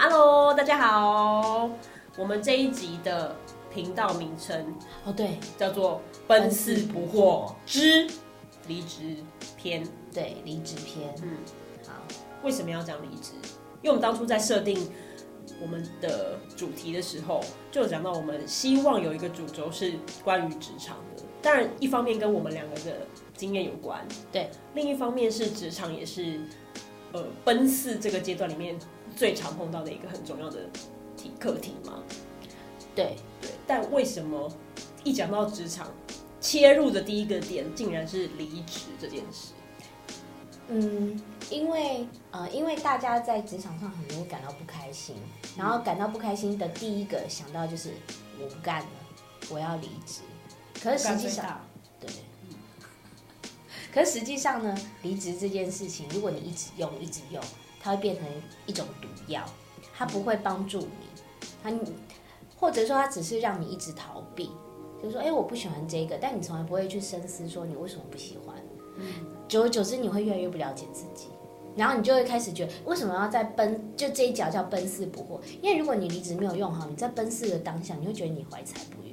Hello，大家好。我们这一集的频道名称哦，对，叫做“奔四不惑之离职篇”。对，离职篇。嗯，好。为什么要讲离职？因为我们当初在设定我们的主题的时候，就有讲到我们希望有一个主轴是关于职场的。当然，一方面跟我们两个的经验有关，对；另一方面是职场也是，呃，奔四这个阶段里面最常碰到的一个很重要的题课题嘛。对对。但为什么一讲到职场，切入的第一个点竟然是离职这件事？嗯，因为呃，因为大家在职场上很容易感到不开心，然后感到不开心的第一个想到就是我不干了，我要离职。可是实际上，对，可是实际上呢，离职这件事情，如果你一直用，一直用，它会变成一种毒药，它不会帮助你，它，或者说它只是让你一直逃避，就是说，哎，我不喜欢这个，但你从来不会去深思说你为什么不喜欢，久而久之，你会越来越不了解自己，然后你就会开始觉得，为什么要在奔，就这一脚叫奔四不惑，因为如果你离职没有用好，你在奔四的当下，你会觉得你怀才不遇。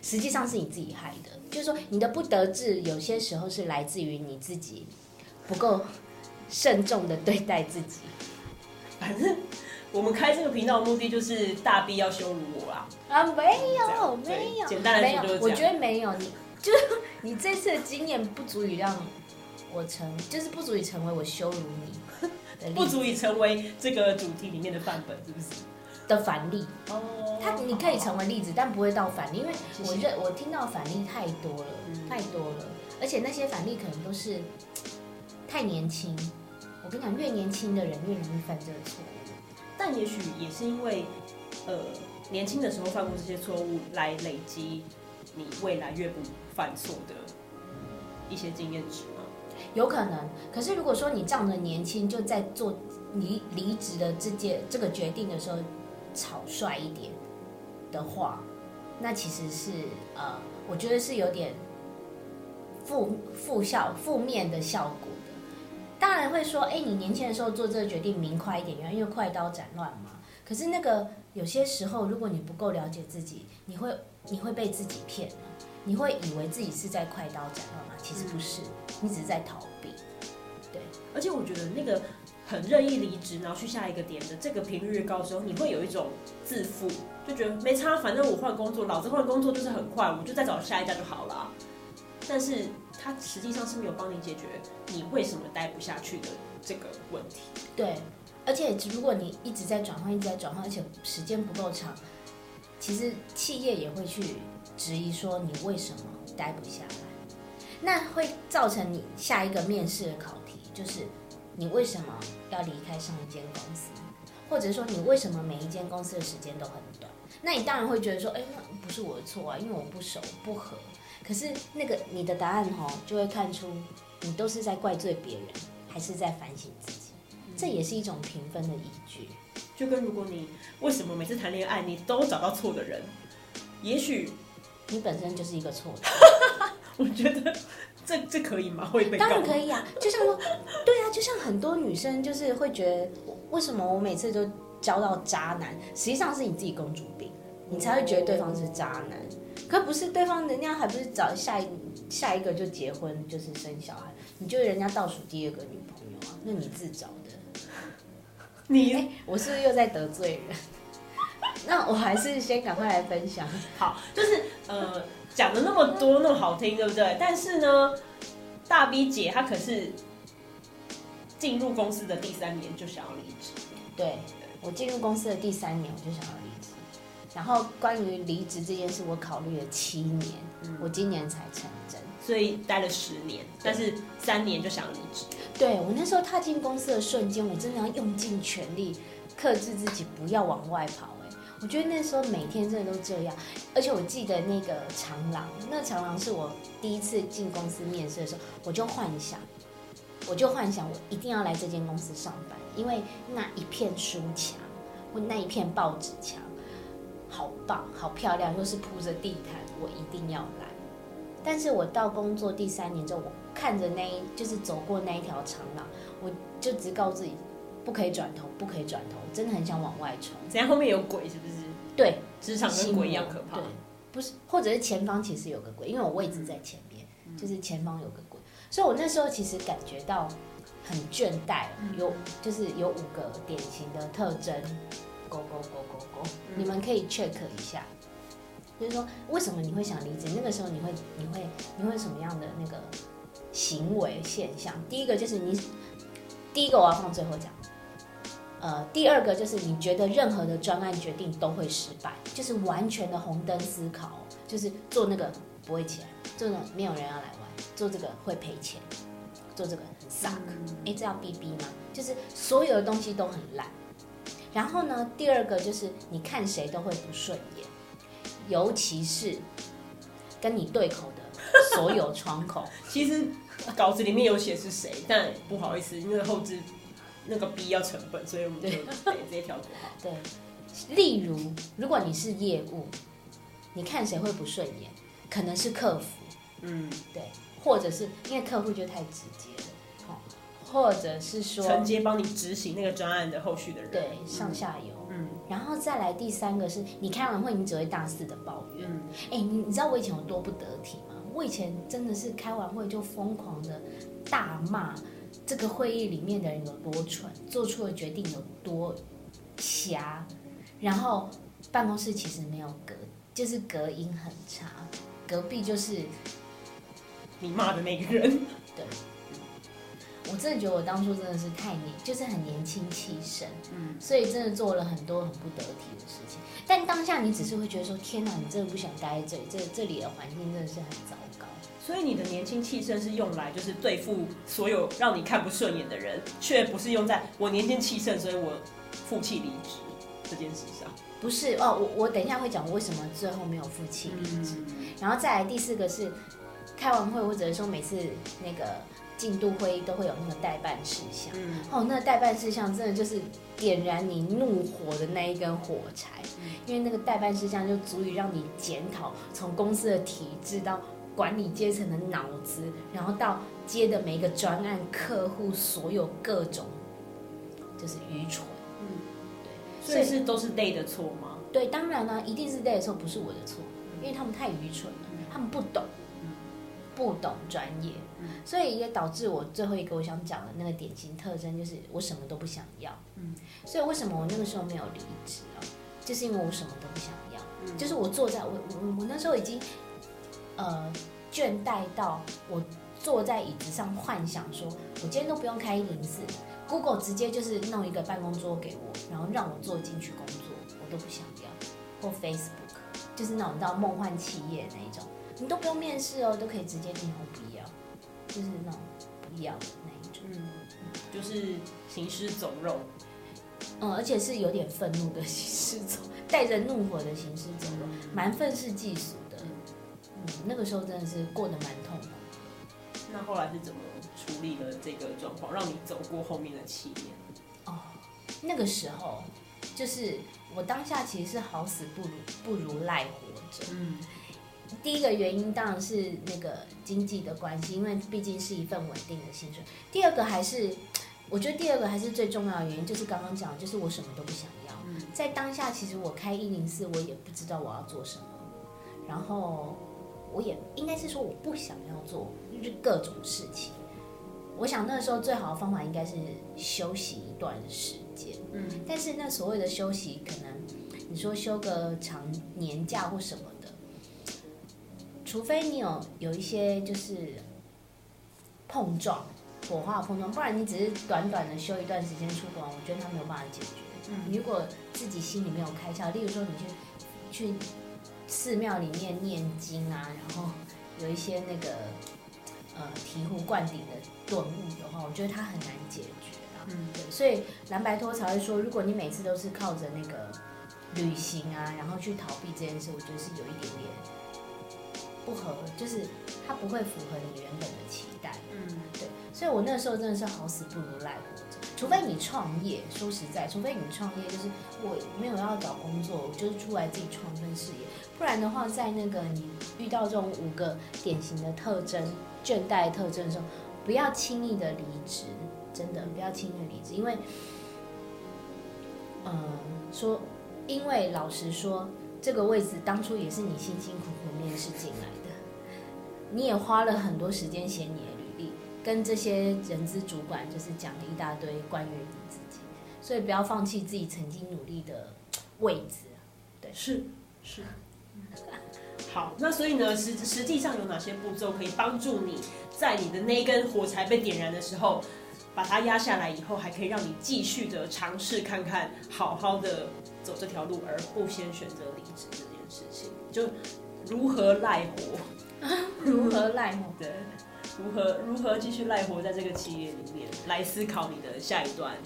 实际上是你自己害的，就是说你的不得志，有些时候是来自于你自己不够慎重的对待自己。反正我们开这个频道的目的就是大 B 要羞辱我啦。啊，没有，没有，简单来说就是。我觉得没有，你就是你这次的经验不足以让我成，就是不足以成为我羞辱你，不足以成为这个主题里面的范本，是不是？的反例，哦，他你可以成为例子，但不会到反例，因为我认我听到反例太多了，太多了，而且那些反例可能都是太年轻。我跟你讲，越年轻的人越容易犯这个错误，但也许也是因为，呃，年轻的时候犯过这些错误，来累积你未来越不犯错的一些经验值吗？有可能。可是如果说你仗着年轻就在做离离职的这件这个决定的时候，草率一点的话，那其实是呃，我觉得是有点负负效、负面的效果会说，哎，你年轻的时候做这个决定，明快一点，因为快刀斩乱麻。可是那个有些时候，如果你不够了解自己，你会你会被自己骗，你会以为自己是在快刀斩乱麻，其实不是，你只是在逃避。对，而且我觉得那个。很任意离职，然后去下一个点的这个频率越高之后，你会有一种自负，就觉得没差，反正我换工作，老子换工作就是很快，我就再找下一家就好了。但是它实际上是没有帮你解决你为什么待不下去的这个问题。对，而且如果你一直在转换，一直在转换，而且时间不够长，其实企业也会去质疑说你为什么待不下来，那会造成你下一个面试的考题就是。你为什么要离开上一间公司，或者说你为什么每一间公司的时间都很短？那你当然会觉得说，哎，那不是我的错啊，因为我不熟不合。可是那个你的答案哦，就会看出你都是在怪罪别人，还是在反省自己。这也是一种评分的依据。就跟如果你为什么每次谈恋爱你都找到错的人，也许你本身就是一个错的。我觉得。这这可以吗？会被当然可以啊，就像说，对啊，就像很多女生就是会觉得，为什么我每次都交到渣男？实际上是你自己公主病，你才会觉得对方是渣男。可不是对方，人家还不是找下一下一个就结婚，就是生小孩，你就是人家倒数第二个女朋友啊？那你自找的。你、欸，我是不是又在得罪人？那我还是先赶快来分享。好，就是呃。讲的那么多那么好听，对不对？但是呢，大 B 姐她可是进入公司的第三年就想要离职。对，我进入公司的第三年我就想要。然后关于离职这件事，我考虑了七年，嗯，我今年才成真，所以待了十年，但是三年就想离职。对，我那时候踏进公司的瞬间，我真的要用尽全力克制自己，不要往外跑。我觉得那时候每天真的都这样，而且我记得那个长廊，那长廊是我第一次进公司面试的时候，我就幻想，我就幻想我一定要来这间公司上班，因为那一片书墙，或那一片报纸墙，好棒，好漂亮，又是铺着地毯，我一定要来。但是我到工作第三年之后，我看着那一，就是走过那一条长廊，我就只告自己，不可以转头，不可以转头，真的很想往外冲。怎样？后面有鬼是不是？对，职场跟鬼一样可怕。对，不是，或者是前方其实有个鬼，因为我位置在前面，嗯、就是前方有个鬼，所以我那时候其实感觉到很倦怠，有就是有五个典型的特征，勾勾勾勾勾，你们可以 check 一下，就是说为什么你会想离职？那个时候你会你会你会什么样的那个行为现象？第一个就是你，第一个我要放最后讲。呃，第二个就是你觉得任何的专案决定都会失败，就是完全的红灯思考，就是做那个不会起来，做那个没有人要来玩，做这个会赔钱，做这个很 suck，哎，这要逼逼吗？就是所有的东西都很烂。然后呢，第二个就是你看谁都会不顺眼，尤其是跟你对口的所有窗口。其实稿子里面有写是谁，但不好意思，因为后置。那个 B 要成本，所以我们就对 这一条不好。对，例如，如果你是业务，你看谁会不顺眼？可能是客服，嗯，对，或者是因为客户就太直接或者是说承接帮你执行那个专案的后续的人，对，上下游，嗯，然后再来第三个是你开完会，你只会大肆的抱怨，哎、嗯，你你知道我以前有多不得体吗？我以前真的是开完会就疯狂的大骂。这个会议里面的人有多蠢，做出的决定有多瞎，然后办公室其实没有隔，就是隔音很差，隔壁就是你骂的那个人。对，我真的觉得我当初真的是太年，就是很年轻气盛，嗯，所以真的做了很多很不得体的事情。但当下你只是会觉得说，天哪，你真的不想待在这里，这这里的环境真的是很糟糕。所以你的年轻气盛是用来就是对付所有让你看不顺眼的人，却不是用在我年轻气盛，所以我负气离职这件事上。不是哦，我我等一下会讲我为什么最后没有负气离职。嗯、然后再来第四个是开完会或者说每次那个进度会议都会有那个待办事项。嗯、哦，那个待办事项真的就是点燃你怒火的那一根火柴，嗯、因为那个待办事项就足以让你检讨从公司的体制到。管理阶层的脑子，然后到接的每一个专案客户，所有各种就是愚蠢，嗯，对，所以是都是 Day 的错吗？对，当然啦，一定是 Day 的错，不是我的错，因为他们太愚蠢了，他们不懂，不懂专业，所以也导致我最后一个我想讲的那个典型特征就是我什么都不想要，嗯，所以为什么我那个时候没有离职啊？就是因为我什么都不想要，就是我坐在我我我那时候已经。呃，倦怠到我坐在椅子上幻想说，我今天都不用开一零四，Google 直接就是弄一个办公桌给我，然后让我坐进去工作，我都不想要。或 Facebook 就是那种到梦幻企业那一种，你都不用面试哦，都可以直接进，我不要，就是那种不要的那一种，嗯，就是行尸走肉，嗯，而且是有点愤怒的行尸走，带着怒火的行尸走肉，蛮愤世嫉俗的，嗯。那个时候真的是过得蛮痛苦的。那后来是怎么处理了这个状况，让你走过后面的七年？哦，那个时候就是我当下其实是好死不如不如赖活着。嗯，第一个原因当然是那个经济的关系，因为毕竟是一份稳定的薪水。第二个还是，我觉得第二个还是最重要的原因，就是刚刚讲，就是我什么都不想要。嗯，在当下其实我开一零四，我也不知道我要做什么，然后。我也应该是说我不想要做，就是各种事情。我想那时候最好的方法应该是休息一段时间。嗯，但是那所谓的休息，可能你说休个长年假或什么的，除非你有有一些就是碰撞、火花碰撞，不然你只是短短的休一段时间出国，我觉得他没有办法解决。嗯，如果自己心里没有开窍，例如说你去去。寺庙里面念经啊，然后有一些那个呃醍醐灌顶的顿悟的话，我觉得他很难解决啊。嗯，对，所以蓝白托才会说，如果你每次都是靠着那个旅行啊，然后去逃避这件事，我觉得是有一点点不合，就是它不会符合你原本的期待。嗯，对，所以我那时候真的是好死不如赖活着，除非你创业，说实在，除非你创业，就是我没有要找工作，我就是出来自己创份事业。不然的话，在那个你遇到这种五个典型的特征、倦怠特征的时候，不要轻易的离职，真的不要轻易的离职，因为嗯，说，因为老实说，这个位置当初也是你辛辛苦苦面试进来的，你也花了很多时间写你的履历，跟这些人资主管就是讲了一大堆关于你自己，所以不要放弃自己曾经努力的位置。对，是是。好，那所以呢，实实际上有哪些步骤可以帮助你在你的那一根火柴被点燃的时候，把它压下来以后，还可以让你继续的尝试看看，好好的走这条路，而不先选择离职这件事情，就如何赖活，如何赖活，对，如何如何继续赖活在这个企业里面，来思考你的下一段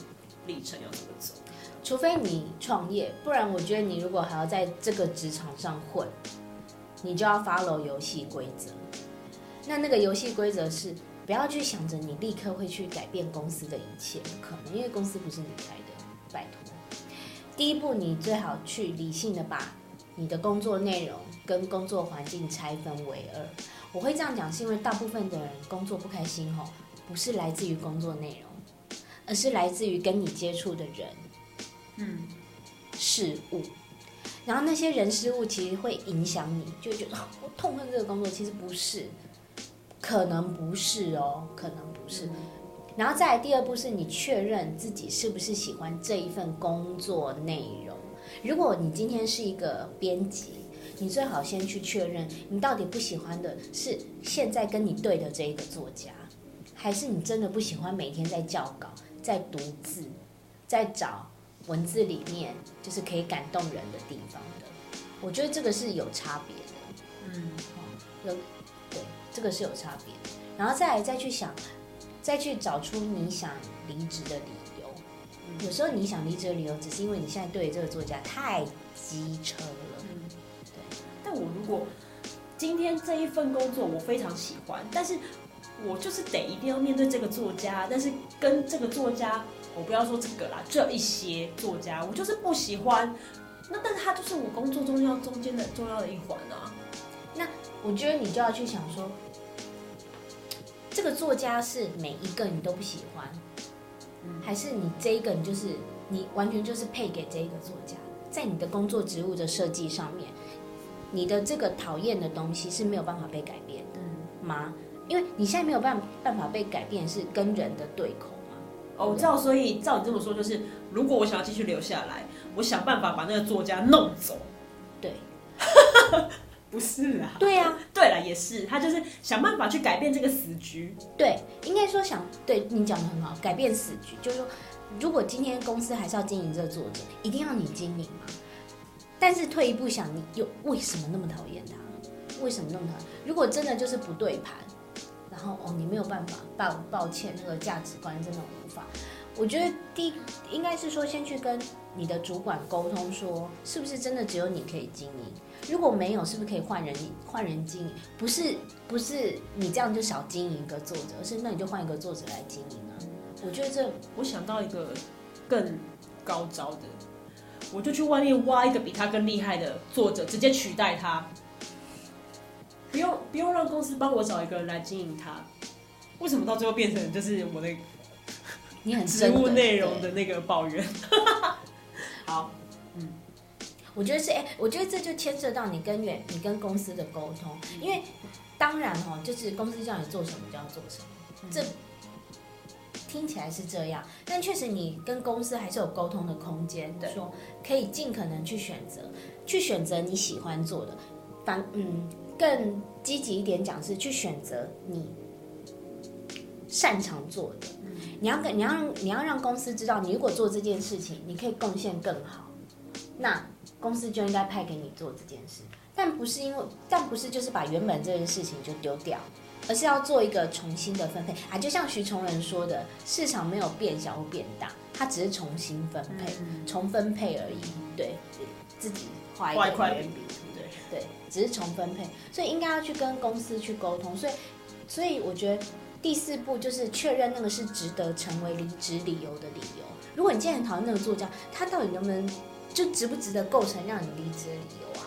历程要怎么走。除非你创业，不然我觉得你如果还要在这个职场上混，你就要 follow 游戏规则。那那个游戏规则是。不要去想着你立刻会去改变公司的一切，不可能，因为公司不是你开的，拜托。第一步，你最好去理性的把你的工作内容跟工作环境拆分为二。我会这样讲，是因为大部分的人工作不开心吼，不是来自于工作内容，而是来自于跟你接触的人，嗯，事物。然后那些人事物其实会影响你，就觉得我痛恨这个工作，其实不是。可能不是哦，可能不是。然后再来第二步是你确认自己是不是喜欢这一份工作内容。如果你今天是一个编辑，你最好先去确认你到底不喜欢的是现在跟你对的这一个作家，还是你真的不喜欢每天在校稿、在读字、在找文字里面就是可以感动人的地方的。我觉得这个是有差别的。嗯，有对。这个是有差别，然后再来再去想，再去找出你想离职的理由。有时候你想离职的理由，只是因为你现在对这个作家太机车了。嗯，我如果今天这一份工作我非常喜欢，但是我就是得一定要面对这个作家，但是跟这个作家，我不要说这个啦，这一些作家我就是不喜欢。那但是他就是我工作中要中间的重要的一环啊。那我觉得你就要去想说，这个作家是每一个你都不喜欢，还是你这一个你就是你完全就是配给这一个作家，在你的工作职务的设计上面，你的这个讨厌的东西是没有办法被改变的吗？因为你现在没有办办法被改变，是跟人的对口吗？哦，我知道，所以照你这么说，就是如果我想要继续留下来，我想办法把那个作家弄走，对。不是啊，对啊，对了，也是，他就是想办法去改变这个死局。对，应该说想对你讲的很好，改变死局，就是说，如果今天公司还是要经营这个作者，一定要你经营吗？但是退一步想，你又为什么那么讨厌他？为什么那么讨厌？如果真的就是不对盘，然后哦，你没有办法，抱抱歉，那个价值观真的无法。我觉得第应该是说，先去跟你的主管沟通，说是不是真的只有你可以经营。如果没有，是不是可以换人？换人经营？不是，不是你这样就少经营一个作者，而是那你就换一个作者来经营啊。我觉得这，我想到一个更高招的，我就去外面挖一个比他更厉害的作者，直接取代他，不用不用让公司帮我找一个人来经营他。为什么到最后变成就是我的你很职务内容的那个抱怨？好。嗯我觉得是哎，我觉得这就牵涉到你跟远你跟公司的沟通，因为当然哈，就是公司叫你做什么就要做什么，这听起来是这样，但确实你跟公司还是有沟通的空间，说可以尽可能去选择，去选择你喜欢做的，反嗯更积极一点讲是去选择你擅长做的，你要跟你要让你要让公司知道，你如果做这件事情，你可以贡献更好，那。公司就应该派给你做这件事，但不是因为，但不是就是把原本这件事情就丢掉，而是要做一个重新的分配啊！就像徐崇仁说的，市场没有变小或变大，它只是重新分配、嗯、重分配而已。对，自己画一个圆饼，对对，只是重分配，所以应该要去跟公司去沟通。所以，所以我觉得第四步就是确认那个是值得成为离职理由的理由。如果你今天很讨厌那个作家，他到底能不能？就值不值得构成让你离职的理由啊？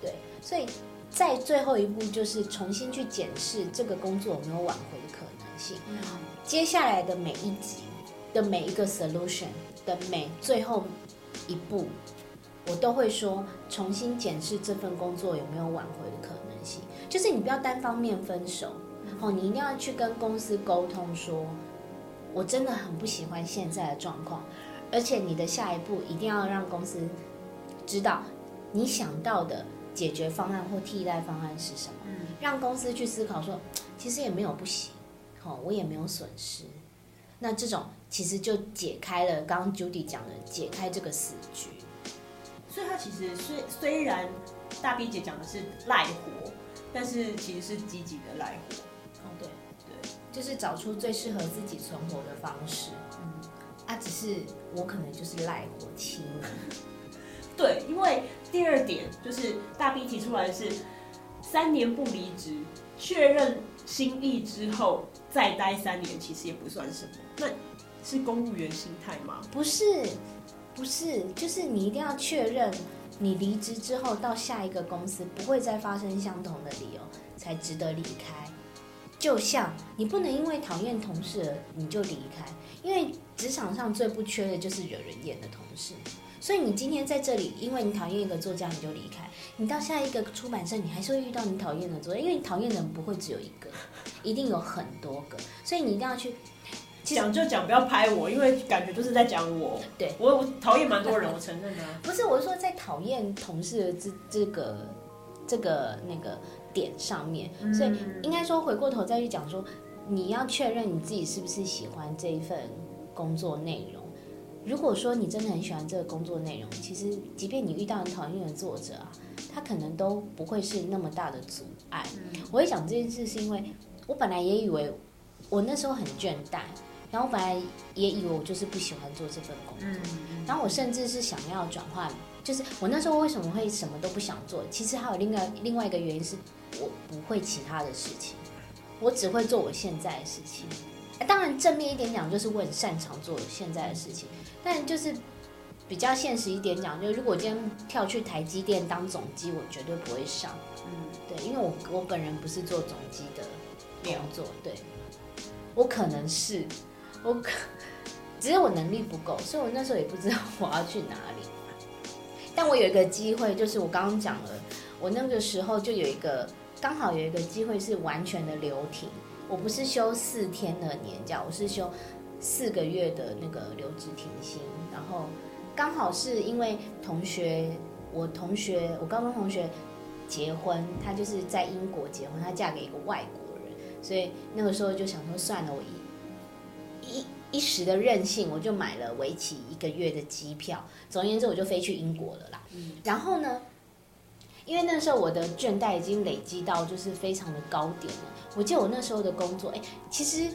对，所以在最后一步就是重新去检视这个工作有没有挽回的可能性。嗯。接下来的每一集的每一个 solution 的每最后一步，我都会说重新检视这份工作有没有挽回的可能性。就是你不要单方面分手，哦，你一定要去跟公司沟通说，我真的很不喜欢现在的状况，而且你的下一步一定要让公司知道你想到的解决方案或替代方案是什么，让公司去思考说，其实也没有不行，哦，我也没有损失。那这种其实就解开了刚刚 Judy 讲的解开这个死局。所以他其实虽虽然大 B 姐讲的是赖活，但是其实是积极的赖活。哦，对对，就是找出最适合自己存活的方式。嗯，啊，只是我可能就是赖活期。对，因为第二点就是大 B 提出来是三年不离职，确认心意之后再待三年，其实也不算什么。那是公务员心态吗？不是，不是，就是你一定要确认你离职之后到下一个公司不会再发生相同的理由才值得离开。就像你不能因为讨厌同事而你就离开，因为职场上最不缺的就是惹人厌的同事。所以你今天在这里，因为你讨厌一个作家，你就离开。你到下一个出版社，你还是会遇到你讨厌的作家，因为你讨厌的人不会只有一个，一定有很多个。所以你一定要去讲就讲，不要拍我，因为感觉就是在讲我。对，我我讨厌蛮多人，我承认啊。不是，我是说在讨厌同事的这这个这个那个点上面，所以应该说回过头再去讲说，你要确认你自己是不是喜欢这一份工作内容。如果说你真的很喜欢这个工作内容，其实即便你遇到很讨厌的作者啊，他可能都不会是那么大的阻碍。我会讲这件事，是因为我本来也以为我那时候很倦怠，然后我本来也以为我就是不喜欢做这份工作，然后我甚至是想要转换，就是我那时候为什么会什么都不想做？其实还有另外另外一个原因是我不会其他的事情，我只会做我现在的事情。当然正面一点讲，就是我很擅长做现在的事情。但就是比较现实一点讲，就如果今天跳去台积电当总机，我绝对不会上。嗯，对，因为我我本人不是做总机的工作，对，我可能是我可，只是我能力不够，所以我那时候也不知道我要去哪里。但我有一个机会，就是我刚刚讲了，我那个时候就有一个刚好有一个机会是完全的留停，我不是休四天的年假，我是休。四个月的那个留职停薪，然后刚好是因为同学，我同学，我高中同学结婚，她就是在英国结婚，她嫁给一个外国人，所以那个时候就想说算了，我一一一时的任性，我就买了为期一个月的机票。总而言之，我就飞去英国了啦。嗯。然后呢，因为那时候我的倦怠已经累积到就是非常的高点了。我记得我那时候的工作，哎，其实。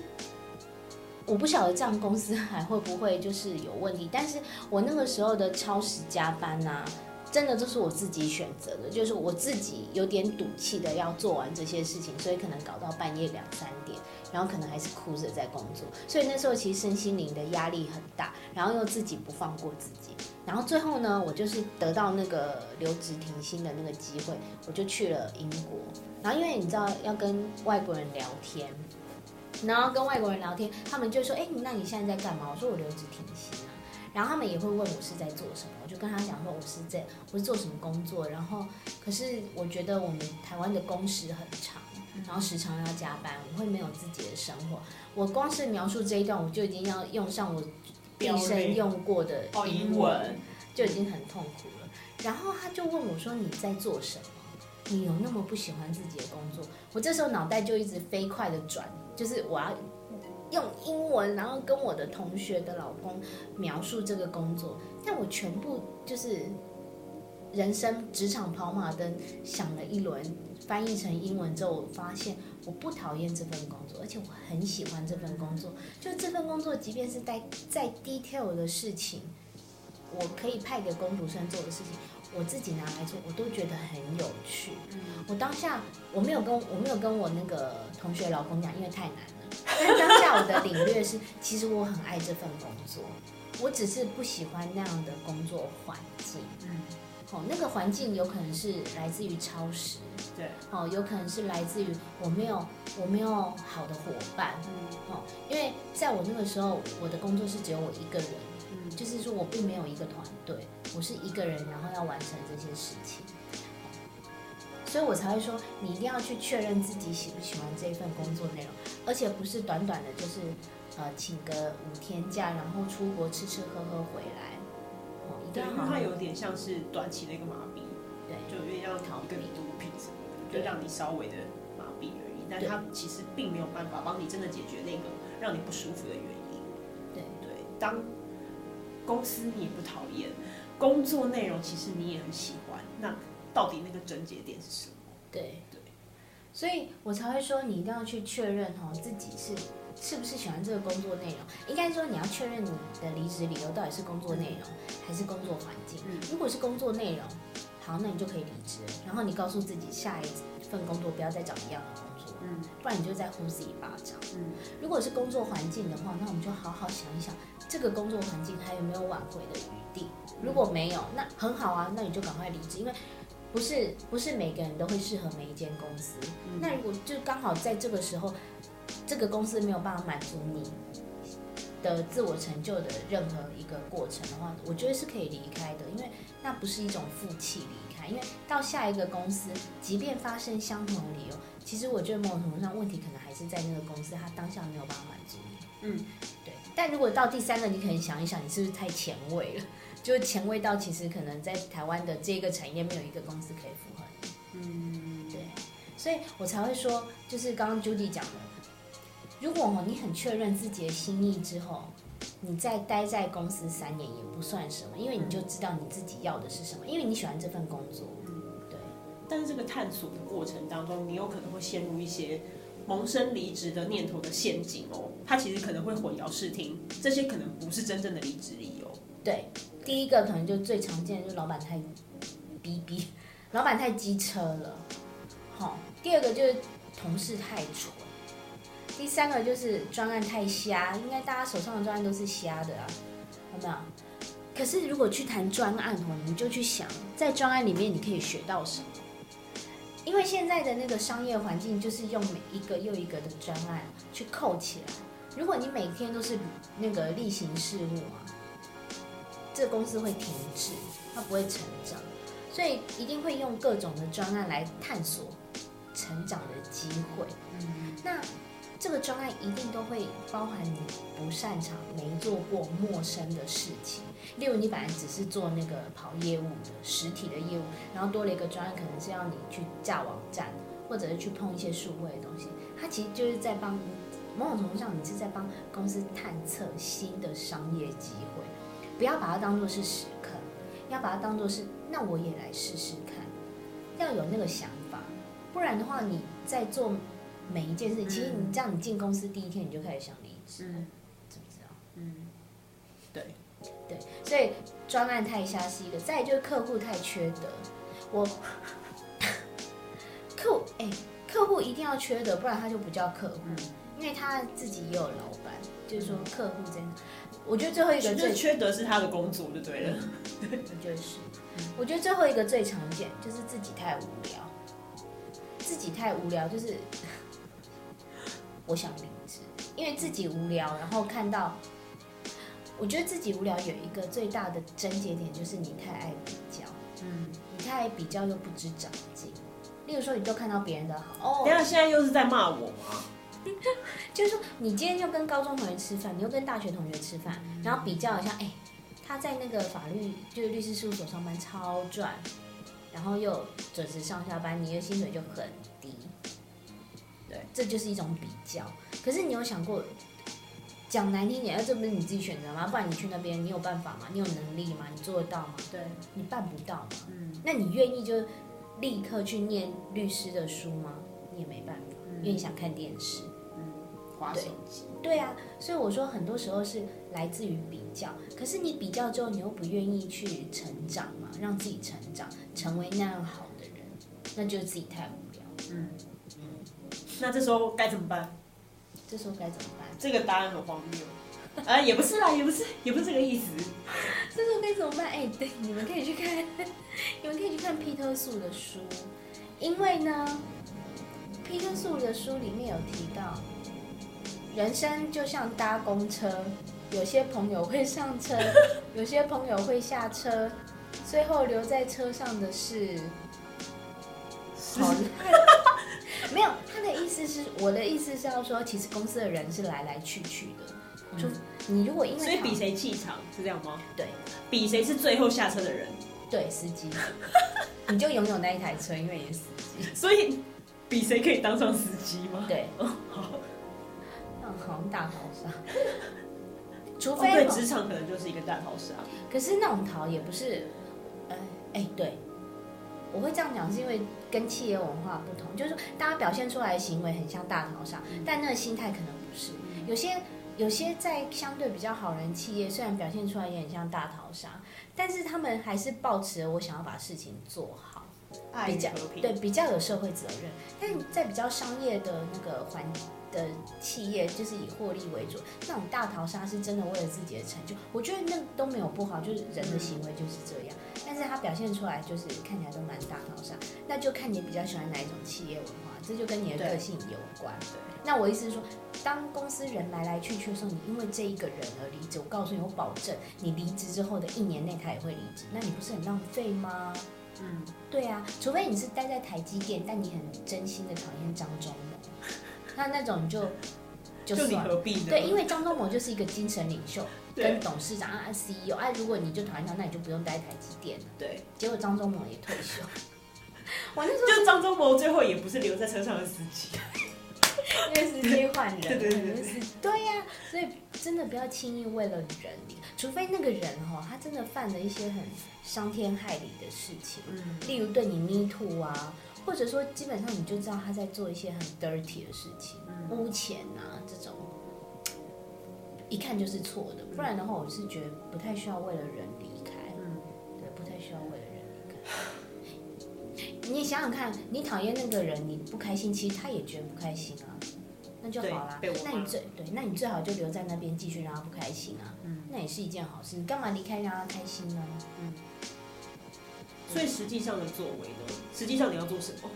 我不晓得这样公司还会不会就是有问题，但是我那个时候的超时加班啊，真的都是我自己选择的，就是我自己有点赌气的要做完这些事情，所以可能搞到半夜两三点，然后可能还是哭着在工作，所以那时候其实身心灵的压力很大，然后又自己不放过自己，然后最后呢，我就是得到那个留职停薪的那个机会，我就去了英国，然后因为你知道要跟外国人聊天。然后跟外国人聊天，他们就说：“哎，那你现在在干嘛？”我说：“我留职停薪啊。”然后他们也会问我是在做什么，我就跟他讲说：“我是在，我是做什么工作。”然后，可是我觉得我们台湾的工时很长，然后时常要加班，我会没有自己的生活。我光是描述这一段，我就已经要用上我毕生用过的英文，就已经很痛苦了。然后他就问我说：“你在做什么？你有那么不喜欢自己的工作？”我这时候脑袋就一直飞快的转。就是我要用英文，然后跟我的同学的老公描述这个工作，但我全部就是人生职场跑马灯想了一轮，翻译成英文之后，我发现我不讨厌这份工作，而且我很喜欢这份工作。就这份工作，即便是在再 detail 的事情，我可以派给工读生做的事情。我自己拿来做，我都觉得很有趣。我当下我没有跟我没有跟我那个同学老公讲，因为太难了。但当下我的领略是，其实我很爱这份工作，我只是不喜欢那样的工作环境。嗯，哦，那个环境有可能是来自于超时，对，哦，有可能是来自于我没有我没有好的伙伴。嗯，哦，因为在我那个时候，我的工作是只有我一个人。嗯，就是说我并没有一个团队，我是一个人，然后要完成这些事情。所以我才会说，你一定要去确认自己喜不喜欢这份工作内容，而且不是短短的，就是呃请个五天假，然后出国吃吃喝喝回来。哦，一定要好好。因为它有点像是短期的一个麻痹，对，就有点像逃避毒品什么的，就让你稍微的麻痹而已。但它其实并没有办法帮你真的解决那个让你不舒服的原因。对对，当公司你也不讨厌，工作内容其实你也很喜欢，那。到底那个症结点是什么？对对，所以我才会说，你一定要去确认哈，自己是是不是喜欢这个工作内容。应该说，你要确认你的离职理由到底是工作内容还是工作环境。嗯，如果是工作内容，好，那你就可以离职。然后你告诉自己，下一份工作不要再找一样的工作，嗯，不然你就再呼自己一巴掌。嗯，如果是工作环境的话，那我们就好好想一想，这个工作环境还有没有挽回的余地？如果没有，那很好啊，那你就赶快离职，因为。不是不是每个人都会适合每一间公司。嗯、那如果就刚好在这个时候，这个公司没有办法满足你的自我成就的任何一个过程的话，我觉得是可以离开的，因为那不是一种负气离开。因为到下一个公司，即便发生相同的理由，其实我觉得某种程度上问题可能还是在那个公司，他当下没有办法满足你。嗯，对。但如果到第三个，你可能想一想，你是不是太前卫了？就前卫到其实可能在台湾的这个产业没有一个公司可以符合你，嗯，对，所以我才会说，就是刚刚 Judy 讲的，如果你很确认自己的心意之后，你再待在公司三年也不算什么，因为你就知道你自己要的是什么，因为你喜欢这份工作，嗯，对。但是这个探索的过程当中，你有可能会陷入一些萌生离职的念头的陷阱哦，它其实可能会混淆视听，这些可能不是真正的离职理由，对。第一个可能就最常见的就是老板太逼逼，老板太机车了，好。第二个就是同事太蠢，第三个就是专案太瞎，应该大家手上的专案都是瞎的啊，有没有？可是如果去谈专案哦，你就去想在专案里面你可以学到什么？因为现在的那个商业环境就是用每一个又一个的专案去扣起来，如果你每天都是那个例行事务啊。这个公司会停滞，它不会成长，所以一定会用各种的专案来探索成长的机会。嗯，那这个专案一定都会包含你不擅长、没做过、陌生的事情。例如，你本来只是做那个跑业务的实体的业务，然后多了一个专案，可能是要你去架网站，或者是去碰一些数位的东西。它其实就是在帮某种程度上，你是在帮公司探测新的商业机会。不要把它当做是屎坑，要把它当做是，那我也来试试看，要有那个想法，不然的话，你在做每一件事，嗯、其实你这样，你进公司第一天你就开始想离职，嗯，知不知道？嗯，对，对，所以专案太瞎是一个，再就是客户太缺德，我 客户哎，客户一定要缺德，不然他就不叫客户，嗯、因为他自己也有老板，就是说客户真的。我觉得最后一个最缺德是他的工作就对了，对，就是。我觉得最后一个最常见就是自己太无聊，自己太无聊就是 我想离职，因为自己无聊，然后看到，我觉得自己无聊有一个最大的症结点就是你太爱比较，嗯，你太爱比较又不知长进。例如说，你都看到别人的好，哦，等下现在又是在骂我吗？就是说，你今天就跟高中同学吃饭，你又跟大学同学吃饭，然后比较一下，哎、欸，他在那个法律就是律师事务所上班超赚，然后又准时上下班，你的薪水就很低，对，这就是一种比较。可是你有想过，讲难听点，这不是你自己选择吗？不然你去那边，你有办法吗？你有能力吗？你做得到吗？对，你办不到吗。嗯，那你愿意就立刻去念律师的书吗？你也没办法，因为你想看电视。对，对啊，所以我说很多时候是来自于比较，可是你比较之后，你又不愿意去成长嘛，让自己成长，成为那样好的人，那就是自己太无聊。嗯嗯，那这时候该怎么办？这时候该怎么办？这个答案很荒谬。啊，也不是啦，也不是，也不是这个意思。这时候该怎么办？哎，对，你们可以去看，你们可以去看皮特素的书，因为呢，皮特素的书里面有提到。人生就像搭公车，有些朋友会上车，有些朋友会下车，最后留在车上的是，好 没有，他的意思是，我的意思是要说，其实公司的人是来来去去的。就、嗯、你如果因为所以比谁气场是这样吗？对，比谁是最后下车的人？对，司机，你就拥有那一台车，因为你是司机。所以比谁可以当上司机吗？对，好，那好像大逃杀。除非对职场可能就是一个大逃杀。可是那种逃也不是，哎、呃欸，对。我会这样讲，是因为跟企业文化不同，就是说大家表现出来的行为很像大逃杀，但那个心态可能不是。有些有些在相对比较好人企业，虽然表现出来也很像大逃杀，但是他们还是抱持了我想要把事情做好，比较对比较有社会责任。但在比较商业的那个环的企业，就是以获利为主，那种大逃杀是真的为了自己的成就。我觉得那都没有不好，就是人的行为就是这样。但是他表现出来就是看起来都蛮大逃杀，那就看你比较喜欢哪一种企业文化，这就跟你的个性有关。对，那我意思是说，当公司人来来去去的时候，你因为这一个人而离职，我告诉你，我保证你离职之后的一年内他也会离职，那你不是很浪费吗？嗯，对啊，除非你是待在台积电，但你很真心的讨厌张忠谋，那那种就就算了，就你何必呢？对，因为张忠谋就是一个精神领袖。跟董事长啊，CEO 啊，如果你就讨厌他，那你就不用待台积电了。对，结果张忠谋也退休。我那时候就张忠谋最后也不是留在车上的司机，因为司机换人。对对对对。对呀、啊，所以真的不要轻易为了人，除非那个人哈，他真的犯了一些很伤天害理的事情，嗯，例如对你 me too 啊，或者说基本上你就知道他在做一些很 dirty 的事情，嗯、污钱啊这种。一看就是错的，不然的话，我是觉得不太需要为了人离开。嗯，对，不太需要为了人离开。你想想看，你讨厌那个人，你不开心，其实他也觉得不开心啊，那就好啦。那你最对，那你最好就留在那边继续让他不开心啊。嗯，那也是一件好事。你干嘛离开让他开心呢？嗯。所以实际上的作为呢？实际上你要做什么？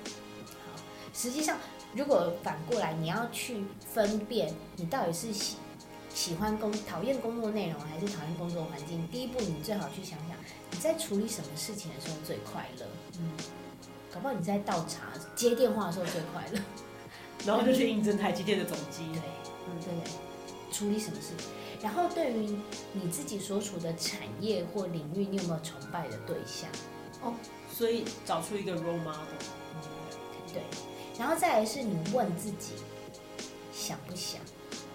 好，实际上如果反过来，你要去分辨你到底是喜。喜欢工讨厌工作内容还是讨厌工作环境？第一步，你最好去想想你在处理什么事情的时候最快乐。嗯，搞不好你在倒茶接电话的时候最快乐，然后就去应征台积电的总机。对，嗯，对对，处理什么事情？然后对于你自己所处的产业或领域，你有没有崇拜的对象？哦，所以找出一个 role model。嗯，对，然后再来是你问自己想不想。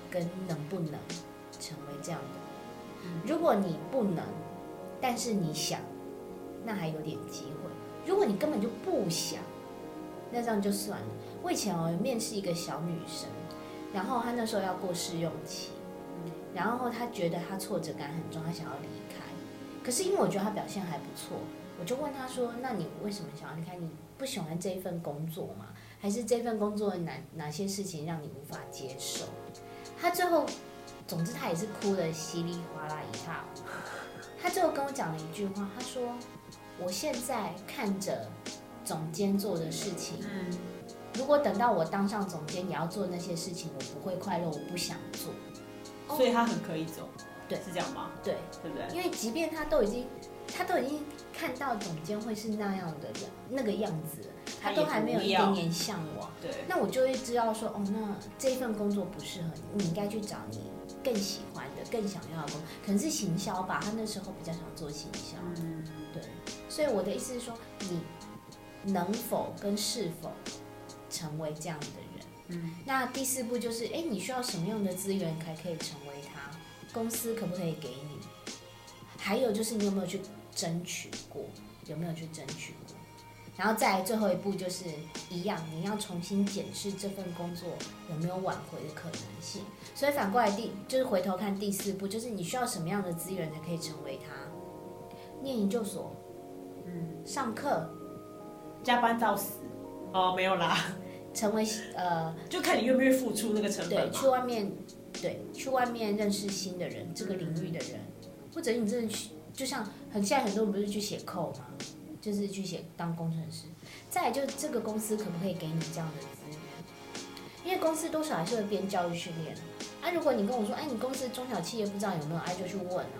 跟能不能成为这样的？如果你不能，但是你想，那还有点机会。如果你根本就不想，那这样就算了。我以前哦面试一个小女生，然后她那时候要过试用期，然后她觉得她挫折感很重，她想要离开。可是因为我觉得她表现还不错，我就问他说：“那你为什么想要离开？你不喜欢这一份工作吗？还是这份工作哪哪些事情让你无法接受？”他最后，总之他也是哭得稀里哗啦一塌糊涂。他最后跟我讲了一句话，他说：“我现在看着总监做的事情，如果等到我当上总监，你要做那些事情，我不会快乐，我不想做。”所以他很可以走，对，是这样吗？对，对不对？因为即便他都已经，他都已经看到总监会是那样的人，那个样子。他都还没有一点点向往，对，那我就会知道说，哦，那这份工作不适合你，你应该去找你更喜欢的、更想要的工作，可能是行销吧。他那时候比较想做行销，嗯，对。所以我的意思是说，你能否跟是否成为这样的人？嗯，那第四步就是，哎，你需要什么样的资源才可以成为他？公司可不可以给你？还有就是，你有没有去争取过？有没有去争取过？然后再来最后一步就是一样，你要重新检视这份工作有没有挽回的可能性。所以反过来第就是回头看第四步，就是你需要什么样的资源才可以成为他？念研究所，嗯，上课，加班到死，哦，没有啦，成为呃，就看你愿不愿意付出那个成本。对，去外面，对，去外面认识新的人，这个领域的人，或者你真的去，就像很现在很多人不是去写 code 吗？就是去写当工程师，再就这个公司可不可以给你这样的资源？因为公司多少还是会编教育训练，啊，如果你跟我说，哎，你公司中小企业不知道有没有，哎，就去问啊。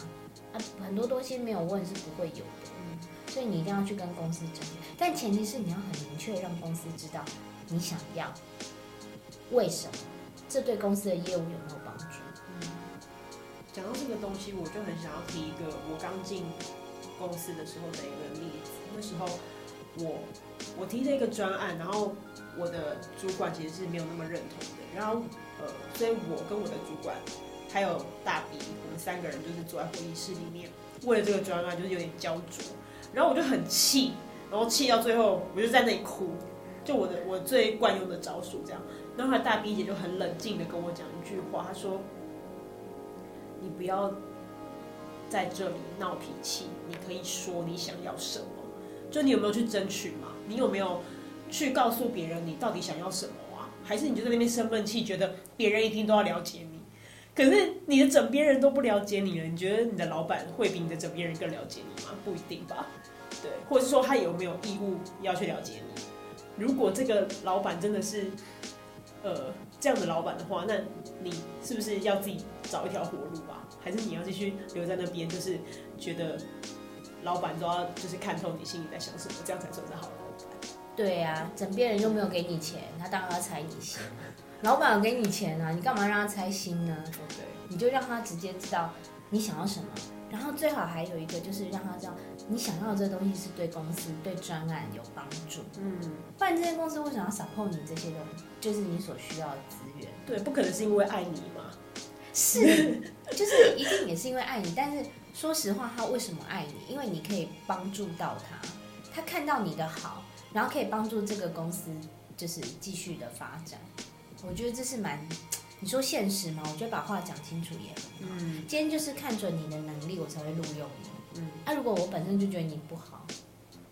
啊，很多东西没有问是不会有的。所以你一定要去跟公司争取，但前提是你要很明确让公司知道你想要为什么，这对公司的业务有没有？讲到这个东西，我就很想要提一个我刚进公司的时候的一个例子。那时候我我提了一个专案，然后我的主管其实是没有那么认同的，然后呃，所以我跟我的主管还有大 B，我们三个人就是坐在会议室里面，为了这个专案就是有点焦灼，然后我就很气，然后气到最后我就在那里哭，就我的我最惯用的招数这样，然后后来大 B 姐就很冷静的跟我讲一句话，她说：“你不要在这里闹脾气，你可以说你想要什么。”就你有没有去争取嘛？你有没有去告诉别人你到底想要什么啊？还是你就在那边生闷气，觉得别人一定都要了解你？可是你的枕边人都不了解你了，你觉得你的老板会比你的枕边人更了解你吗？不一定吧。对，或者说他有没有义务要去了解你？如果这个老板真的是呃这样的老板的话，那你是不是要自己找一条活路吧？还是你要继续留在那边，就是觉得？老板都要就是看透你心里在想什么，这样才算是好老板。对呀、啊，枕边人又没有给你钱，他当然要猜你心。老板有给你钱啊，你干嘛让他猜心呢？对，你就让他直接知道你想要什么，然后最好还有一个就是让他知道你想要的这东西是对公司、对专案有帮助。嗯，不然这些公司为什么要 support 你这些东西？就是你所需要的资源。对，不可能是因为爱你嘛。是，就是一定也是因为爱你，但是说实话，他为什么爱你？因为你可以帮助到他，他看到你的好，然后可以帮助这个公司就是继续的发展。我觉得这是蛮，你说现实吗？我觉得把话讲清楚也很好。嗯，今天就是看准你的能力，我才会录用你。嗯，那、啊、如果我本身就觉得你不好，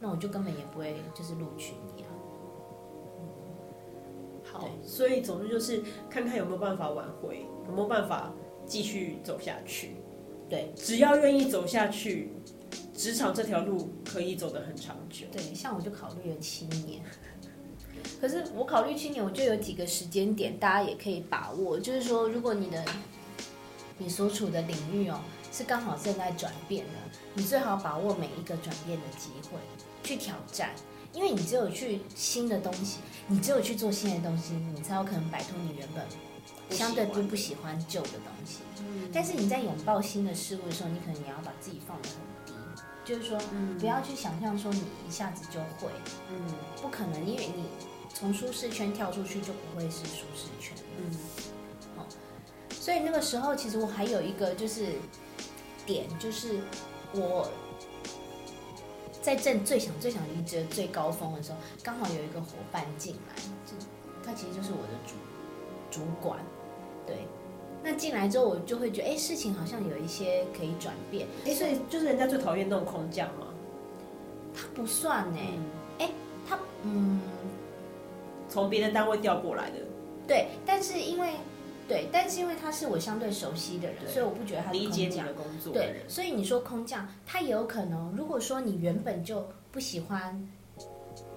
那我就根本也不会就是录取你啊。好，所以总之就是看看有没有办法挽回，有没有办法继续走下去。对，只要愿意走下去，职场这条路可以走得很长久。对，像我就考虑了七年，可是我考虑青年，我就有几个时间点，大家也可以把握。就是说，如果你的你所处的领域哦，是刚好正在转变的，你最好把握每一个转变的机会去挑战。因为你只有去新的东西，你只有去做新的东西，你才有可能摆脱你原本相对不不喜欢旧的东西。嗯，但是你在拥抱新的事物的时候，你可能也要把自己放得很低，就是说，不要去想象说你一下子就会，嗯，不可能，因为你从舒适圈跳出去就不会是舒适圈，嗯，好，所以那个时候其实我还有一个就是点，就是我。在正最想最想离职的最高峰的时候，刚好有一个伙伴进来，就他其实就是我的主主管，对。那进来之后，我就会觉得，哎，事情好像有一些可以转变。哎，所以就是人家最讨厌那种空降吗？他不算呢，哎、嗯，他嗯，从别的单位调过来的。对，但是因为。对，但是因为他是我相对熟悉的人，所以我不觉得他是空降。理解你的工作。对，所以你说空降，他也有可能。如果说你原本就不喜欢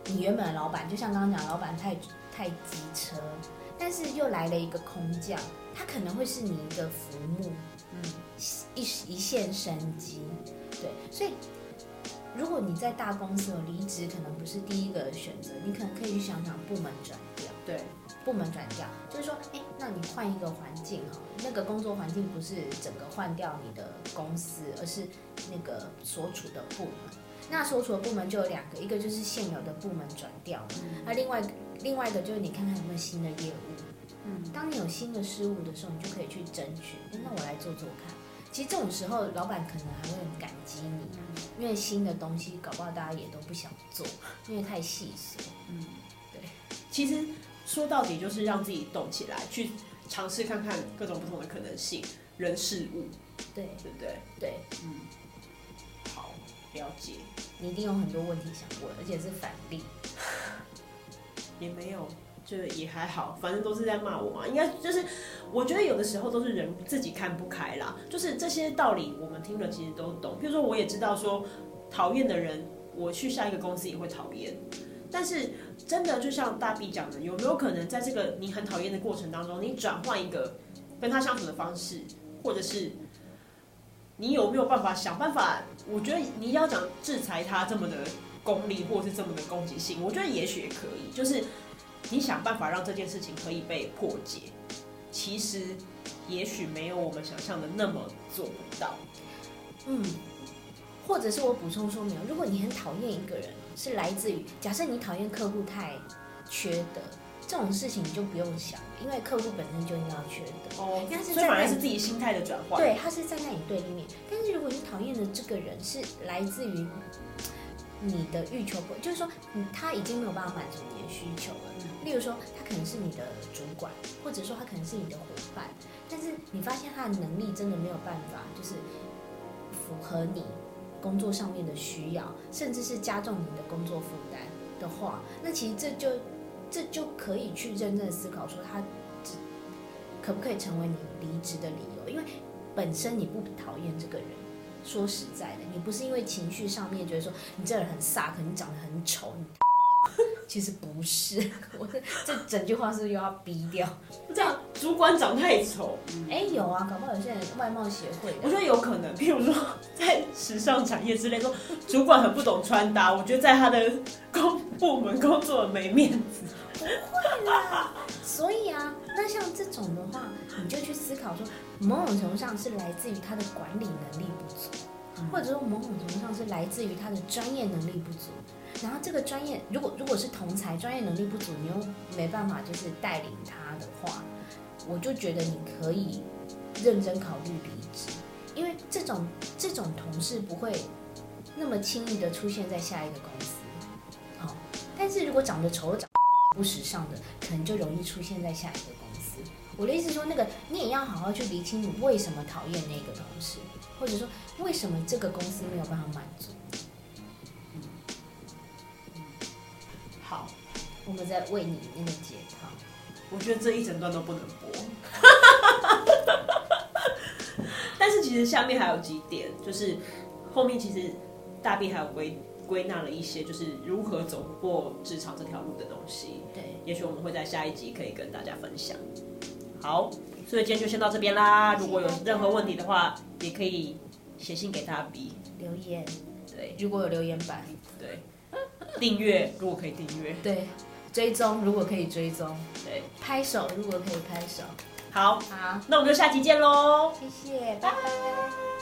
你原本的老板，就像刚刚讲，老板太太机车，但是又来了一个空降，他可能会是你一个浮木，嗯，一一线生机。对，所以如果你在大公司有离职，可能不是第一个选择，你可能可以去想想部门转调。对。部门转调，就是说，哎，那你换一个环境哈，那个工作环境不是整个换掉你的公司，而是那个所处的部门。那所处的部门就有两个，一个就是现有的部门转调，那、嗯、另外另外一个就是你看看有没有新的业务。嗯，当你有新的事物的时候，你就可以去争取。那我来做做看。其实这种时候，老板可能还会很感激你，因为新的东西搞不好大家也都不想做，因为太细碎。嗯，对，其实。说到底就是让自己动起来，去尝试看看各种不同的可能性，人事物，对对不对？对，嗯，好，了解。你一定有很多问题想问，而且是反例。也没有，就也还好，反正都是在骂我嘛。应该就是，我觉得有的时候都是人自己看不开啦。就是这些道理，我们听了其实都懂。比如说，我也知道说，讨厌的人，我去下一个公司也会讨厌。但是真的就像大 B 讲的，有没有可能在这个你很讨厌的过程当中，你转换一个跟他相处的方式，或者是你有没有办法想办法？我觉得你要讲制裁他这么的功利，或是这么的攻击性，我觉得也许也可以，就是你想办法让这件事情可以被破解。其实也许没有我们想象的那么做不到。嗯，或者是我补充说明，如果你很讨厌一个人，是来自于假设你讨厌客户太缺德。这种事情你就不用想，因为客户本身就应该要缺德。哦，所以反而是自己心态的转换。对，他是站在你对立面。但是如果你讨厌的这个人是来自于你的欲求不，就是说，他已经没有办法满足你的需求了。例如说，他可能是你的主管，或者说他可能是你的伙伴，但是你发现他的能力真的没有办法，就是符合你工作上面的需要，甚至是加重你的工作负担的话，那其实这就。这就可以去认真思考，说他可不可以成为你离职的理由？因为本身你不讨厌这个人，说实在的，你不是因为情绪上面觉得说你这人很飒，可能你长得很丑，其实不是。我这整句话是不是又要逼掉？这样主管长太丑？哎，有啊，搞不好有些人外貌协会，我觉得有可能。譬如说在时尚产业之类，说主管很不懂穿搭，我觉得在他的公部门工作没面子。不会啦，所以啊，那像这种的话，你就去思考说，某种程度上是来自于他的管理能力不足，或者说某种程度上是来自于他的专业能力不足。然后这个专业，如果如果是同才专业能力不足，你又没办法就是带领他的话，我就觉得你可以认真考虑离职，因为这种这种同事不会那么轻易的出现在下一个公司。好，但是如果长得丑长。不时尚的，可能就容易出现在下一个公司。我的意思说，那个你也要好好去理清你为什么讨厌那个同事，或者说为什么这个公司没有办法满足。好，我们在为你那个解套。我觉得这一整段都不能播。但是其实下面还有几点，就是后面其实大 B 还有归。归纳了一些，就是如何走过职场这条路的东西。对，也许我们会在下一集可以跟大家分享。好，所以今天就先到这边啦。如果有任何问题的话，也可以写信给大 B 留言。对，如果有留言板。对，订阅如果可以订阅。对，追踪如果可以追踪。对，拍手如果可以拍手。好，好，那我们就下期见喽。谢谢，拜拜。